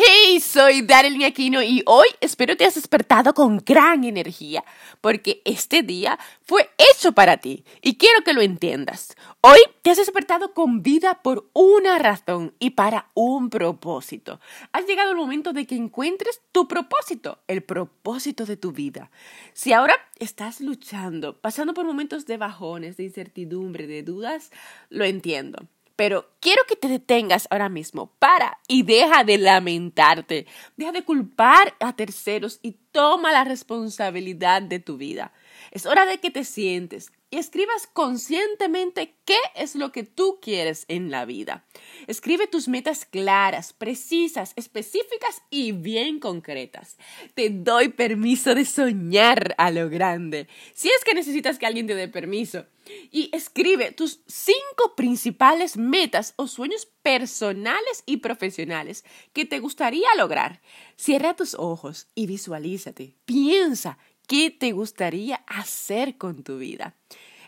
Hey, soy Darlene Aquino y hoy espero te has despertado con gran energía, porque este día fue hecho para ti y quiero que lo entiendas. Hoy te has despertado con vida por una razón y para un propósito. Has llegado el momento de que encuentres tu propósito, el propósito de tu vida. Si ahora estás luchando, pasando por momentos de bajones, de incertidumbre, de dudas, lo entiendo. Pero quiero que te detengas ahora mismo. Para y deja de lamentarte. Deja de culpar a terceros y toma la responsabilidad de tu vida. Es hora de que te sientes y escribas conscientemente qué es lo que tú quieres en la vida. Escribe tus metas claras, precisas, específicas y bien concretas. Te doy permiso de soñar a lo grande, si es que necesitas que alguien te dé permiso. Y escribe tus cinco principales metas o sueños personales y profesionales que te gustaría lograr. Cierra tus ojos y visualízate. Piensa ¿Qué te gustaría hacer con tu vida?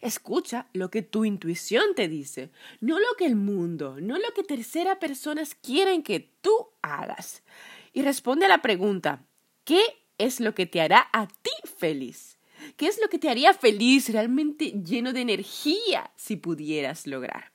Escucha lo que tu intuición te dice, no lo que el mundo, no lo que terceras personas quieren que tú hagas. Y responde a la pregunta, ¿qué es lo que te hará a ti feliz? ¿Qué es lo que te haría feliz, realmente lleno de energía, si pudieras lograr?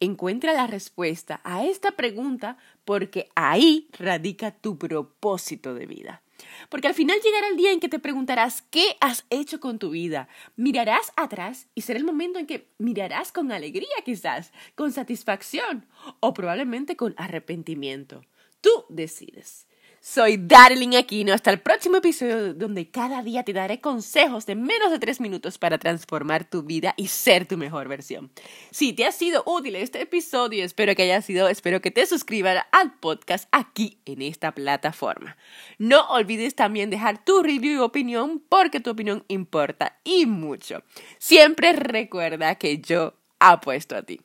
Encuentra la respuesta a esta pregunta porque ahí radica tu propósito de vida. Porque al final llegará el día en que te preguntarás qué has hecho con tu vida. Mirarás atrás y será el momento en que mirarás con alegría quizás, con satisfacción o probablemente con arrepentimiento. Tú decides. Soy Darling Aquino. Hasta el próximo episodio donde cada día te daré consejos de menos de tres minutos para transformar tu vida y ser tu mejor versión. Si te ha sido útil este episodio, espero que haya sido, espero que te suscribas al podcast aquí en esta plataforma. No olvides también dejar tu review y opinión porque tu opinión importa y mucho. Siempre recuerda que yo apuesto a ti.